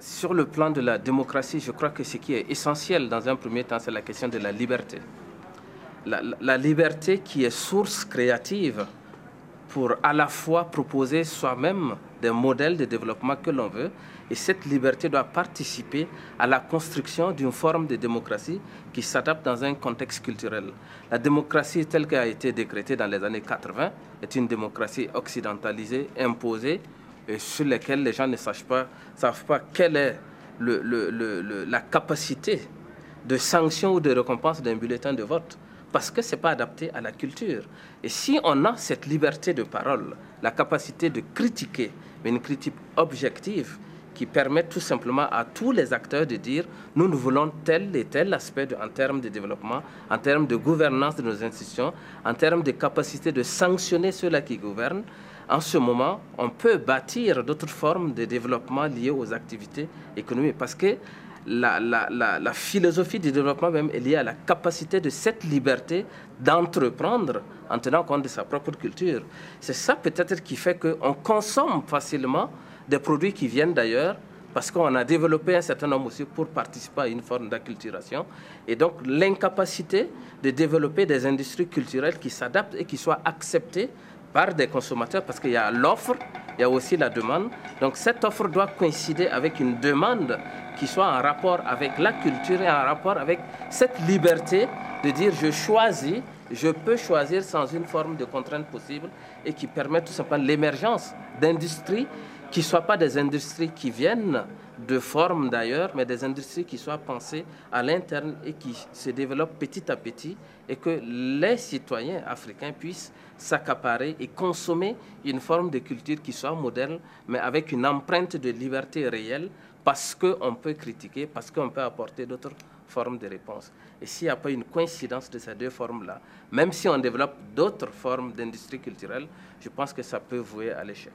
sur le plan de la démocratie, je crois que ce qui est essentiel dans un premier temps, c'est la question de la liberté. La, liberté qui est source créative pour à la fois proposer soi-même des modèles de développement que l'on veut, et cette liberté doit participer à la construction d'une forme de démocratie qui s'adapte dans un contexte culturel. La démocratie telle qu'elle a été décrétée dans les années 80 est une démocratie occidentalisée, imposée, et sur lesquels les gens ne savent pas, savent pas quelle est le, la capacité de sanction ou de récompense d'un bulletin de vote, parce que ce n'est pas adapté à la culture. Et si on a cette liberté de parole, la capacité de critiquer, mais une critique objective, qui permet tout simplement à tous les acteurs de dire nous, nous voulons tel et tel aspect en termes de développement, en termes de gouvernance de nos institutions, en termes de capacité de sanctionner ceux-là qui gouvernent, en ce moment, on peut bâtir d'autres formes de développement liées aux activités économiques parce que la, philosophie du développement même est liée à la capacité de cette liberté d'entreprendre en tenant compte de sa propre culture. C'est ça peut-être qui fait qu'on consomme facilement des produits qui viennent d'ailleurs parce qu'on a développé un certain nombre aussi pour participer à une forme d'acculturation. Et donc l'incapacité de développer des industries culturelles qui s'adaptent et qui soient acceptées par des consommateurs parce qu'il y a l'offre, il y a aussi la demande. Donc cette offre doit coïncider avec une demande qui soit en rapport avec la culture et en rapport avec cette liberté de dire je choisis, je peux choisir sans une forme de contrainte possible et qui permet tout simplement l'émergence d'industries qui ne soient pas des industries qui viennent de forme d'ailleurs, mais des industries qui soient pensées à l'interne et qui se développent petit à petit et que les citoyens africains puissent s'accaparer et consommer une forme de culture qui soit moderne, mais avec une empreinte de liberté réelle, parce qu'on peut critiquer, parce qu'on peut apporter d'autres formes de réponse. Et s'il n'y a pas une coïncidence de ces deux formes-là, même si on développe d'autres formes d'industrie culturelle, je pense que ça peut vouer à l'échec.